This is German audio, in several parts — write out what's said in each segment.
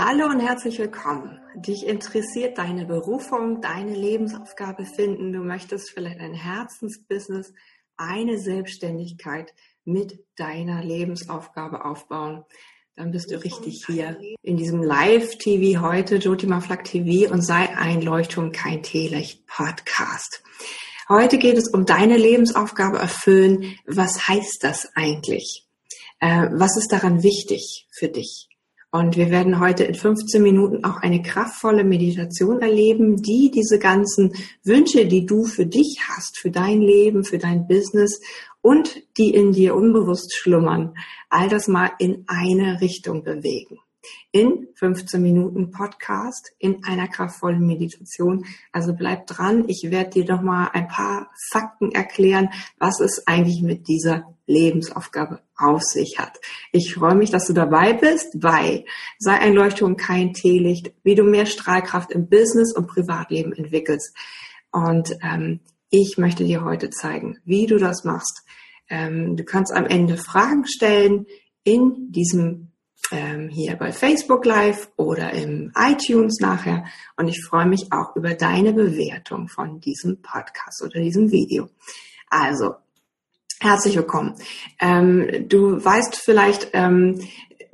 Hallo und herzlich willkommen. Dich interessiert deine Berufung, deine Lebensaufgabe finden. Du möchtest vielleicht ein Herzensbusiness, eine Selbstständigkeit mit deiner Lebensaufgabe aufbauen. Dann bist du richtig hier in diesem Live-TV heute, Jotima Flak TV und sei ein Leuchtturm, kein Teelicht Podcast. Heute geht es um deine Lebensaufgabe erfüllen. Was heißt das eigentlich? Äh, was ist daran wichtig für dich? Und wir werden heute in 15 Minuten auch eine kraftvolle Meditation erleben, die diese ganzen Wünsche, die du für dich hast, für dein Leben, für dein Business und die in dir unbewusst schlummern, all das mal in eine Richtung bewegen in 15 Minuten Podcast in einer kraftvollen Meditation. Also bleib dran. Ich werde dir noch mal ein paar Fakten erklären, was es eigentlich mit dieser Lebensaufgabe auf sich hat. Ich freue mich, dass du dabei bist bei Sei ein Leuchtturm, kein Teelicht, wie du mehr Strahlkraft im Business und Privatleben entwickelst. Und ähm, ich möchte dir heute zeigen, wie du das machst. Ähm, du kannst am Ende Fragen stellen in diesem ähm, hier bei Facebook Live oder im iTunes nachher. Und ich freue mich auch über deine Bewertung von diesem Podcast oder diesem Video. Also, herzlich willkommen. Ähm, du weißt vielleicht, ähm,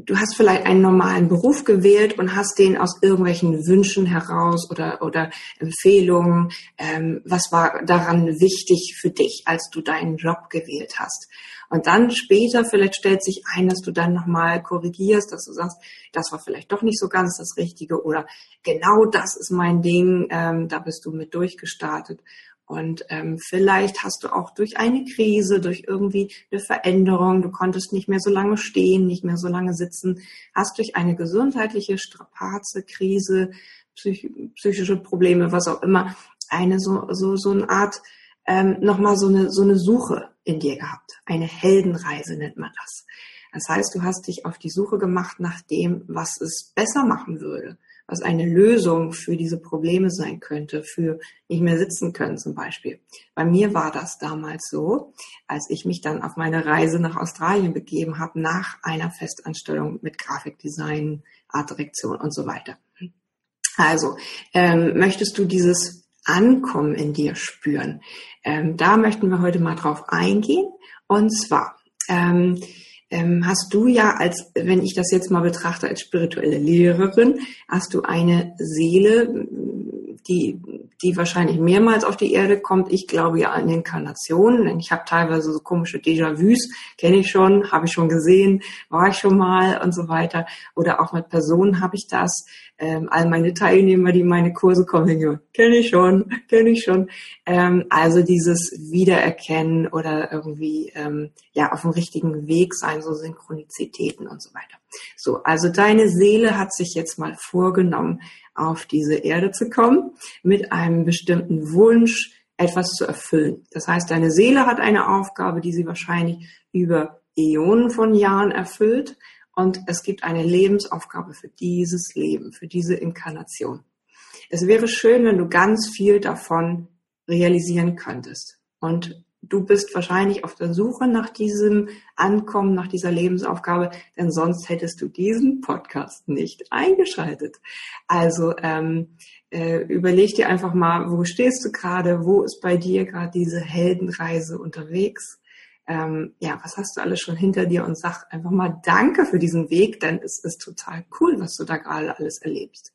du hast vielleicht einen normalen Beruf gewählt und hast den aus irgendwelchen Wünschen heraus oder, oder Empfehlungen. Ähm, was war daran wichtig für dich, als du deinen Job gewählt hast? Und dann später vielleicht stellt sich ein, dass du dann nochmal korrigierst, dass du sagst, das war vielleicht doch nicht so ganz das Richtige oder genau das ist mein Ding, ähm, da bist du mit durchgestartet. Und ähm, vielleicht hast du auch durch eine Krise, durch irgendwie eine Veränderung, du konntest nicht mehr so lange stehen, nicht mehr so lange sitzen, hast durch eine gesundheitliche Strapaze, Krise, psych psychische Probleme, was auch immer, eine so, so, so eine Art, ähm, nochmal so eine, so eine Suche in dir gehabt. Eine Heldenreise nennt man das. Das heißt, du hast dich auf die Suche gemacht nach dem, was es besser machen würde was eine Lösung für diese Probleme sein könnte, für nicht mehr sitzen können zum Beispiel. Bei mir war das damals so, als ich mich dann auf meine Reise nach Australien begeben habe, nach einer Festanstellung mit Grafikdesign, Artdirektion und so weiter. Also, ähm, möchtest du dieses Ankommen in dir spüren? Ähm, da möchten wir heute mal drauf eingehen. Und zwar, ähm, hast du ja als, wenn ich das jetzt mal betrachte als spirituelle Lehrerin, hast du eine Seele, die, die wahrscheinlich mehrmals auf die Erde kommt. Ich glaube ja an Inkarnationen, denn ich habe teilweise so komische Déjà-vus, kenne ich schon, habe ich schon gesehen, war ich schon mal und so weiter. Oder auch mit Personen habe ich das. Ähm, all meine Teilnehmer, die meine Kurse kommen, kenne ich schon, kenne ich schon. Ähm, also dieses Wiedererkennen oder irgendwie ähm, ja auf dem richtigen Weg sein, so Synchronizitäten und so weiter. So, also deine Seele hat sich jetzt mal vorgenommen, auf diese Erde zu kommen, mit einem bestimmten Wunsch, etwas zu erfüllen. Das heißt, deine Seele hat eine Aufgabe, die sie wahrscheinlich über Äonen von Jahren erfüllt und es gibt eine Lebensaufgabe für dieses Leben, für diese Inkarnation. Es wäre schön, wenn du ganz viel davon realisieren könntest und du bist wahrscheinlich auf der Suche nach diesem Ankommen, nach dieser Lebensaufgabe, denn sonst hättest du diesen Podcast nicht eingeschaltet. Also ähm, äh, überleg dir einfach mal, wo stehst du gerade, wo ist bei dir gerade diese Heldenreise unterwegs? Ähm, ja, was hast du alles schon hinter dir und sag einfach mal Danke für diesen Weg, denn es ist total cool, was du da gerade alles erlebst.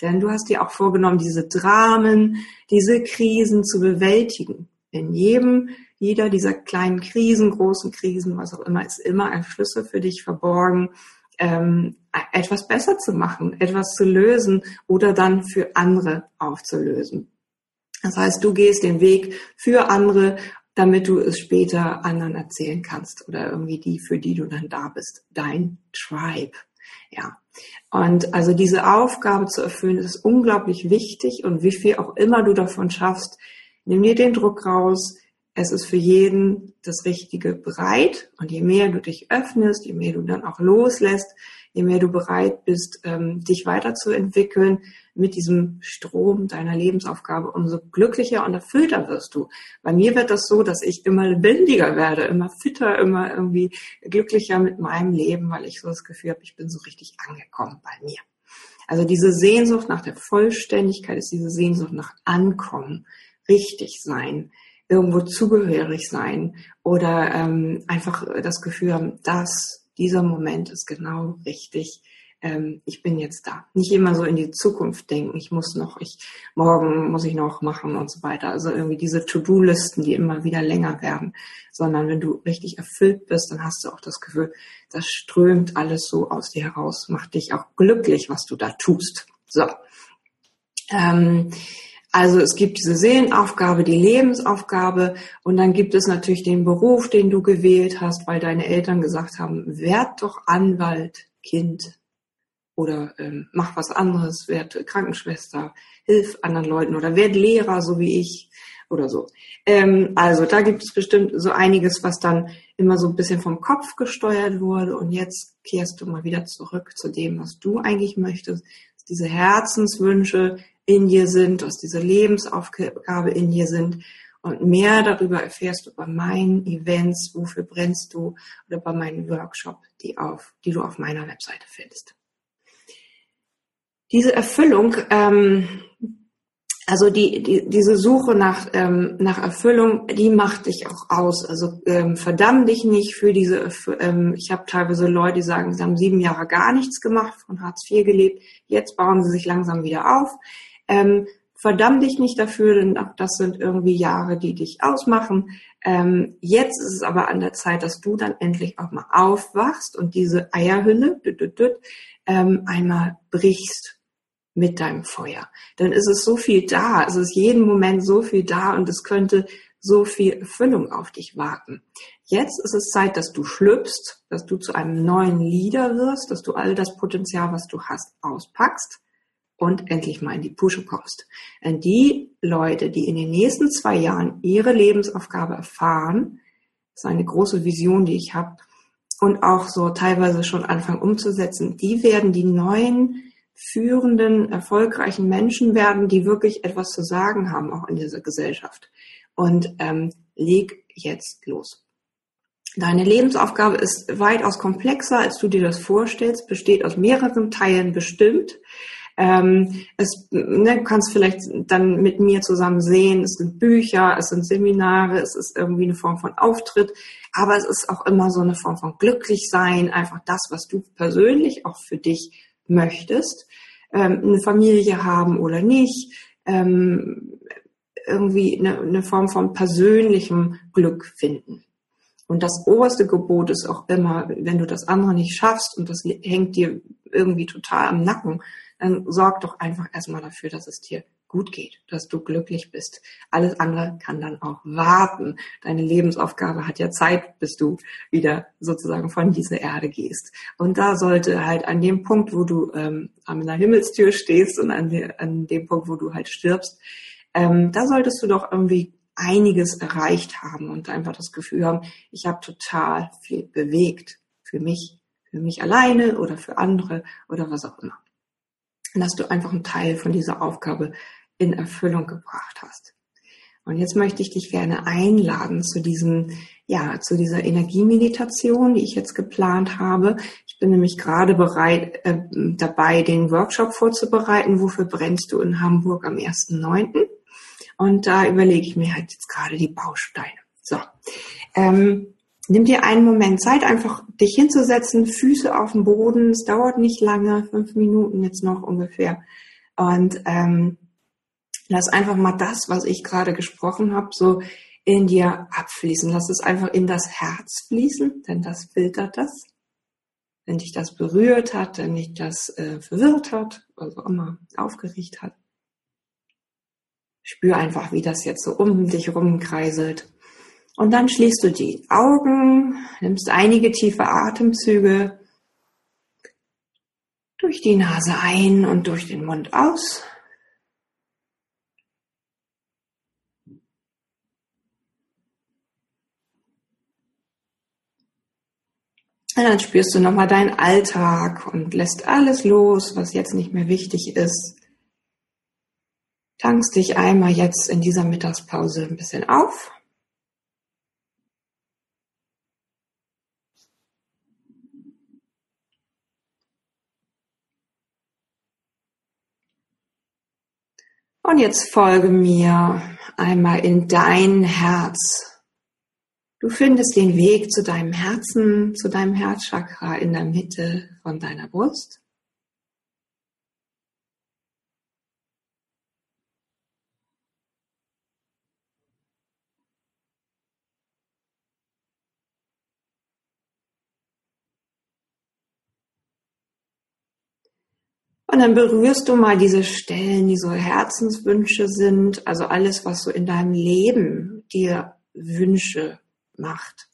Denn du hast dir auch vorgenommen, diese Dramen, diese Krisen zu bewältigen. In jedem jeder dieser kleinen Krisen, großen Krisen, was auch immer, ist immer ein Schlüssel für dich verborgen, ähm, etwas besser zu machen, etwas zu lösen oder dann für andere aufzulösen. Das heißt, du gehst den Weg für andere, damit du es später anderen erzählen kannst oder irgendwie die, für die du dann da bist. Dein Tribe. Ja. Und also diese Aufgabe zu erfüllen, ist unglaublich wichtig und wie viel auch immer du davon schaffst, nimm dir den Druck raus, es ist für jeden das Richtige bereit. Und je mehr du dich öffnest, je mehr du dann auch loslässt, je mehr du bereit bist, ähm, dich weiterzuentwickeln mit diesem Strom deiner Lebensaufgabe, umso glücklicher und erfüllter wirst du. Bei mir wird das so, dass ich immer lebendiger werde, immer fitter, immer irgendwie glücklicher mit meinem Leben, weil ich so das Gefühl habe, ich bin so richtig angekommen bei mir. Also diese Sehnsucht nach der Vollständigkeit ist diese Sehnsucht nach Ankommen, richtig sein, irgendwo zugehörig sein oder ähm, einfach das Gefühl haben, dass dieser Moment ist genau richtig ähm, ich bin jetzt da. Nicht immer so in die Zukunft denken, ich muss noch, ich morgen muss ich noch machen und so weiter. Also irgendwie diese To-Do-Listen, die immer wieder länger werden, sondern wenn du richtig erfüllt bist, dann hast du auch das Gefühl, das strömt alles so aus dir heraus, macht dich auch glücklich, was du da tust. So. Ähm, also es gibt diese Seelenaufgabe, die Lebensaufgabe und dann gibt es natürlich den Beruf, den du gewählt hast, weil deine Eltern gesagt haben, werd doch Anwalt, Kind, oder ähm, mach was anderes, werd Krankenschwester, hilf anderen Leuten oder werd Lehrer, so wie ich oder so. Ähm, also da gibt es bestimmt so einiges, was dann immer so ein bisschen vom Kopf gesteuert wurde und jetzt kehrst du mal wieder zurück zu dem, was du eigentlich möchtest, diese Herzenswünsche in dir sind, dass diese Lebensaufgabe in dir sind und mehr darüber erfährst du bei meinen Events, wofür brennst du oder bei meinen Workshop, die auf, die du auf meiner Webseite findest diese Erfüllung, ähm, also die, die, diese Suche nach, ähm, nach Erfüllung, die macht dich auch aus. Also ähm, verdamm dich nicht für diese, ähm, ich habe teilweise Leute, die sagen, sie haben sieben Jahre gar nichts gemacht, von Hartz IV gelebt, jetzt bauen sie sich langsam wieder auf. Ähm, verdamm dich nicht dafür, denn auch das sind irgendwie Jahre, die dich ausmachen. Ähm, jetzt ist es aber an der Zeit, dass du dann endlich auch mal aufwachst und diese Eierhülle düt, düt, düt, ähm, einmal brichst mit deinem Feuer. Dann ist es so viel da, es ist jeden Moment so viel da und es könnte so viel Erfüllung auf dich warten. Jetzt ist es Zeit, dass du schlüpfst, dass du zu einem neuen Leader wirst, dass du all das Potenzial, was du hast, auspackst und endlich mal in die Pusche kommst. Denn die Leute, die in den nächsten zwei Jahren ihre Lebensaufgabe erfahren, ist eine große Vision, die ich habe, und auch so teilweise schon anfangen umzusetzen, die werden die neuen führenden, erfolgreichen Menschen werden, die wirklich etwas zu sagen haben, auch in dieser Gesellschaft. Und ähm, leg jetzt los. Deine Lebensaufgabe ist weitaus komplexer, als du dir das vorstellst, besteht aus mehreren Teilen bestimmt. Ähm, es, ne, du kannst vielleicht dann mit mir zusammen sehen, es sind Bücher, es sind Seminare, es ist irgendwie eine Form von Auftritt, aber es ist auch immer so eine Form von Glücklichsein, einfach das, was du persönlich auch für dich möchtest, ähm, eine Familie haben oder nicht, ähm, irgendwie eine, eine Form von persönlichem Glück finden. Und das oberste Gebot ist auch immer, wenn du das andere nicht schaffst und das hängt dir irgendwie total am Nacken, dann sorg doch einfach erstmal dafür, dass es dir gut geht, dass du glücklich bist. Alles andere kann dann auch warten. Deine Lebensaufgabe hat ja Zeit, bis du wieder sozusagen von dieser Erde gehst. Und da sollte halt an dem Punkt, wo du ähm, an der Himmelstür stehst und an, der, an dem Punkt, wo du halt stirbst, ähm, da solltest du doch irgendwie einiges erreicht haben und einfach das Gefühl haben, ich habe total viel bewegt für mich, für mich alleine oder für andere oder was auch immer. Und dass du einfach einen Teil von dieser Aufgabe in Erfüllung gebracht hast. Und jetzt möchte ich dich gerne einladen zu diesem, ja, zu dieser Energiemeditation, die ich jetzt geplant habe. Ich bin nämlich gerade bereit, äh, dabei, den Workshop vorzubereiten. Wofür brennst du in Hamburg am 1.9.? Und da überlege ich mir halt jetzt gerade die Bausteine. So. Ähm, nimm dir einen Moment Zeit, einfach dich hinzusetzen, Füße auf dem Boden. Es dauert nicht lange, fünf Minuten jetzt noch ungefähr. Und ähm, Lass einfach mal das, was ich gerade gesprochen habe, so in dir abfließen. Lass es einfach in das Herz fließen, denn das filtert das. Wenn dich das berührt hat, wenn dich das äh, verwirrt hat, also immer aufgeregt hat. Spür einfach, wie das jetzt so um dich rumkreiselt. Und dann schließt du die Augen, nimmst einige tiefe Atemzüge durch die Nase ein und durch den Mund aus. Und dann spürst du nochmal deinen Alltag und lässt alles los, was jetzt nicht mehr wichtig ist tankst dich einmal jetzt in dieser Mittagspause ein bisschen auf. Und jetzt folge mir einmal in dein Herz. Du findest den Weg zu deinem Herzen, zu deinem Herzchakra in der Mitte von deiner Brust. Und dann berührst du mal diese Stellen, die so Herzenswünsche sind, also alles, was so in deinem Leben dir Wünsche macht.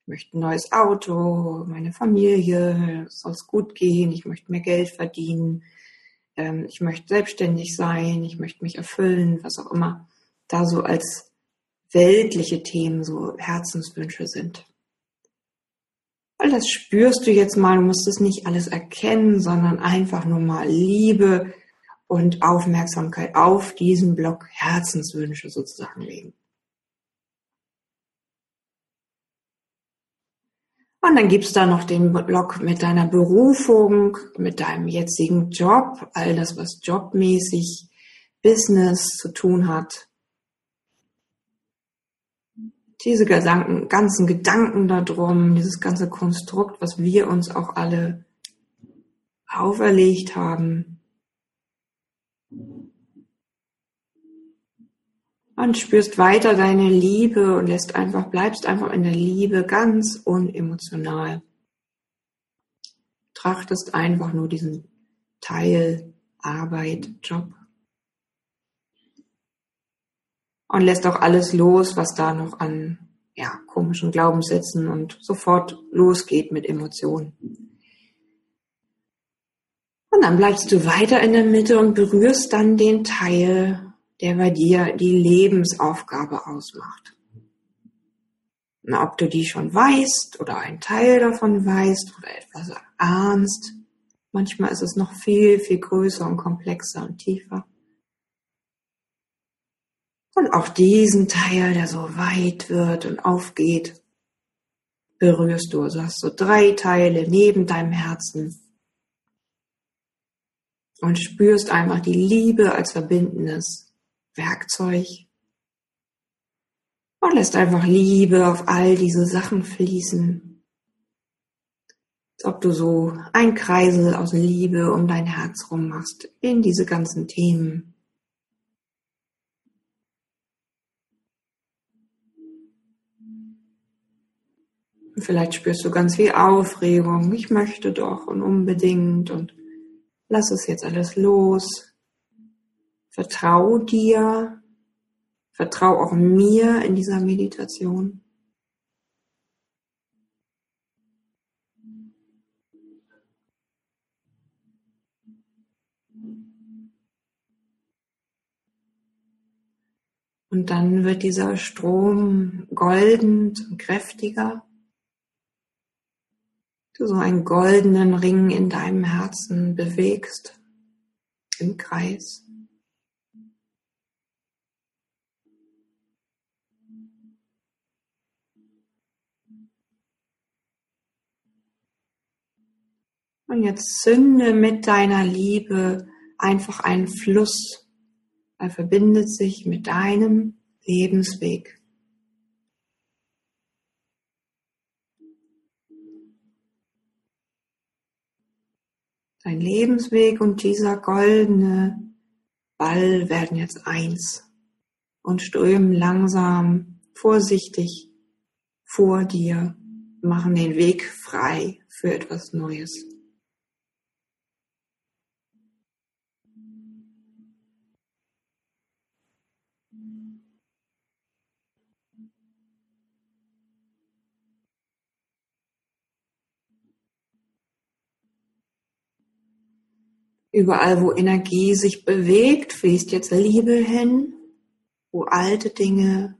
Ich möchte ein neues Auto, meine Familie, soll es gut gehen, ich möchte mehr Geld verdienen, ähm, ich möchte selbstständig sein, ich möchte mich erfüllen, was auch immer da so als weltliche Themen so Herzenswünsche sind. Weil das spürst du jetzt mal, du musst es nicht alles erkennen, sondern einfach nur mal Liebe und Aufmerksamkeit auf diesen Block Herzenswünsche sozusagen legen. Und dann gibt's da noch den Block mit deiner Berufung, mit deinem jetzigen Job, all das, was jobmäßig Business zu tun hat diese ganzen Gedanken darum, dieses ganze Konstrukt, was wir uns auch alle auferlegt haben. Und spürst weiter deine Liebe und lässt einfach, bleibst einfach in der Liebe ganz unemotional. Trachtest einfach nur diesen Teil Arbeit, Job. Und lässt auch alles los, was da noch an ja, komischen Glaubenssätzen und sofort losgeht mit Emotionen. Und dann bleibst du weiter in der Mitte und berührst dann den Teil, der bei dir die Lebensaufgabe ausmacht. Na, ob du die schon weißt oder einen Teil davon weißt oder etwas ahnst, manchmal ist es noch viel, viel größer und komplexer und tiefer. Und auch diesen Teil, der so weit wird und aufgeht, berührst du. Also hast so drei Teile neben deinem Herzen und spürst einfach die Liebe als verbindendes Werkzeug und lässt einfach Liebe auf all diese Sachen fließen. Als ob du so ein Kreisel aus Liebe um dein Herz rum machst in diese ganzen Themen. Vielleicht spürst du ganz viel Aufregung. Ich möchte doch und unbedingt und lass es jetzt alles los. Vertrau dir. Vertrau auch mir in dieser Meditation. Und dann wird dieser Strom golden und kräftiger du so einen goldenen Ring in deinem Herzen bewegst im Kreis. Und jetzt zünde mit deiner Liebe einfach einen Fluss. Er verbindet sich mit deinem Lebensweg. Dein Lebensweg und dieser goldene Ball werden jetzt eins und strömen langsam, vorsichtig vor dir, machen den Weg frei für etwas Neues. Überall, wo Energie sich bewegt, fließt jetzt Liebe hin. Wo alte Dinge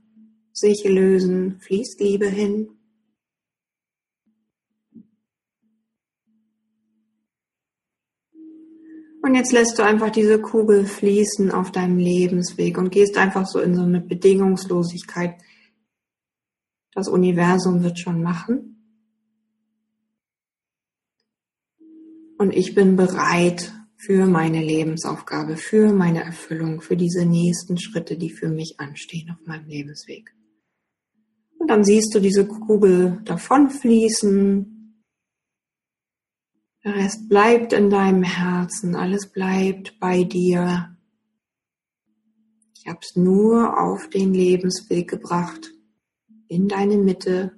sich lösen, fließt Liebe hin. Und jetzt lässt du einfach diese Kugel fließen auf deinem Lebensweg und gehst einfach so in so eine Bedingungslosigkeit. Das Universum wird schon machen. Und ich bin bereit, für meine Lebensaufgabe, für meine Erfüllung, für diese nächsten Schritte, die für mich anstehen auf meinem Lebensweg. Und dann siehst du diese Kugel davonfließen. Der Rest bleibt in deinem Herzen, alles bleibt bei dir. Ich habe es nur auf den Lebensweg gebracht, in deine Mitte,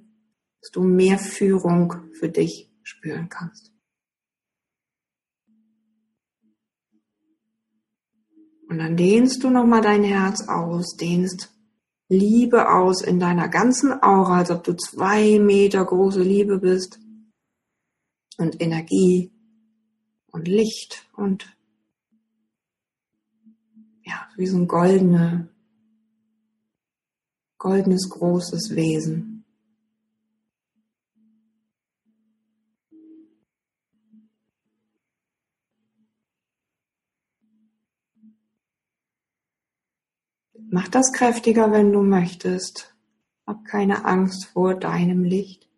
dass du mehr Führung für dich spüren kannst. Und dann dehnst du nochmal dein Herz aus, dehnst Liebe aus in deiner ganzen Aura, als ob du zwei Meter große Liebe bist. Und Energie und Licht und ja, wie so ein goldene, goldenes großes Wesen. Mach das kräftiger, wenn du möchtest. Hab keine Angst vor deinem Licht.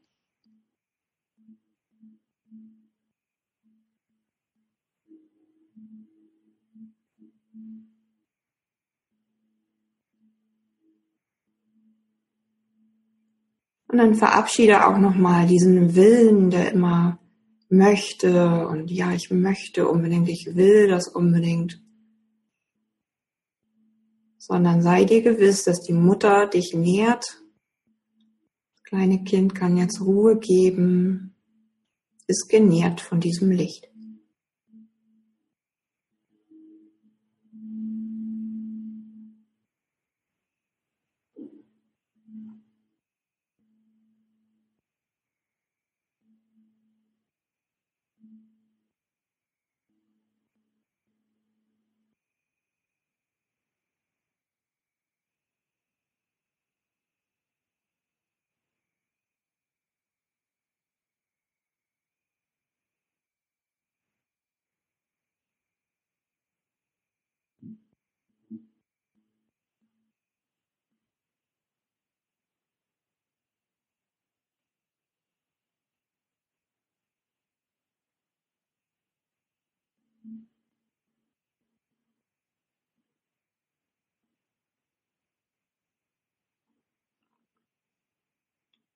Und dann verabschiede auch nochmal diesen Willen, der immer möchte und ja, ich möchte unbedingt, ich will das unbedingt sondern sei dir gewiss, dass die Mutter dich nährt. Das kleine Kind kann jetzt Ruhe geben, ist genährt von diesem Licht.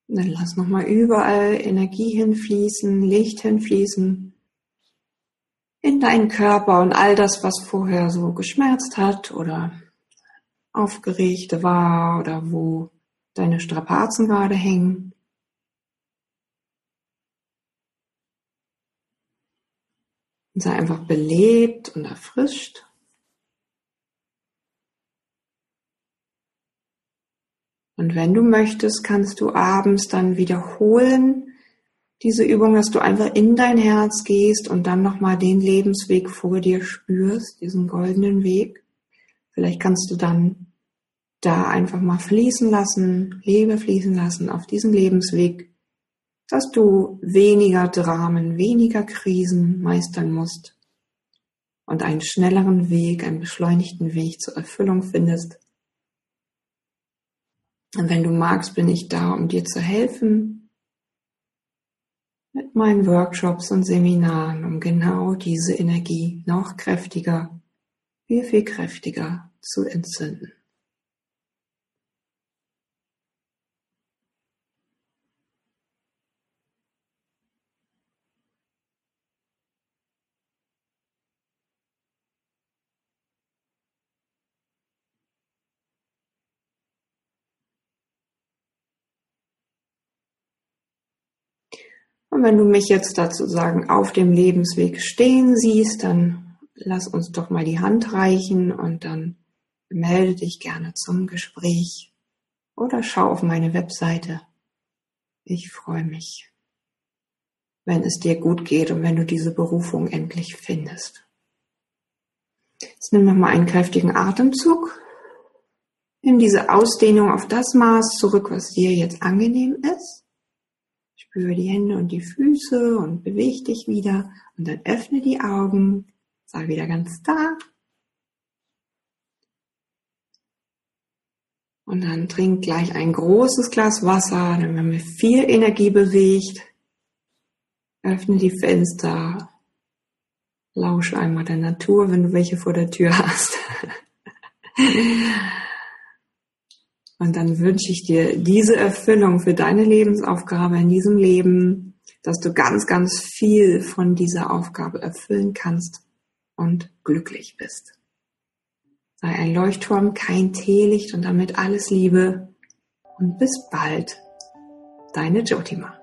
Dann lass nochmal überall Energie hinfließen, Licht hinfließen in deinen Körper und all das, was vorher so geschmerzt hat oder aufgeregt war oder wo deine Strapazen gerade hängen. Und sei einfach belebt und erfrischt. Und wenn du möchtest, kannst du abends dann wiederholen diese Übung, dass du einfach in dein Herz gehst und dann nochmal den Lebensweg vor dir spürst, diesen goldenen Weg. Vielleicht kannst du dann da einfach mal fließen lassen, Liebe fließen lassen auf diesen Lebensweg, dass du weniger Dramen, weniger Krisen meistern musst und einen schnelleren Weg, einen beschleunigten Weg zur Erfüllung findest und wenn du magst, bin ich da, um dir zu helfen mit meinen Workshops und Seminaren, um genau diese Energie noch kräftiger, viel, viel kräftiger zu entzünden. Und wenn du mich jetzt dazu sagen, auf dem Lebensweg stehen siehst, dann lass uns doch mal die Hand reichen und dann melde dich gerne zum Gespräch oder schau auf meine Webseite. Ich freue mich, wenn es dir gut geht und wenn du diese Berufung endlich findest. Jetzt nimm nochmal einen kräftigen Atemzug. Nimm diese Ausdehnung auf das Maß zurück, was dir jetzt angenehm ist. Spüre die Hände und die Füße und bewege dich wieder und dann öffne die Augen. Sei wieder ganz da. Und dann trink gleich ein großes Glas Wasser, dann wenn wir viel Energie bewegt. Öffne die Fenster. Lausche einmal der Natur, wenn du welche vor der Tür hast. Und dann wünsche ich dir diese Erfüllung für deine Lebensaufgabe in diesem Leben, dass du ganz, ganz viel von dieser Aufgabe erfüllen kannst und glücklich bist. Sei ein Leuchtturm, kein Teelicht und damit alles Liebe und bis bald. Deine Jotima.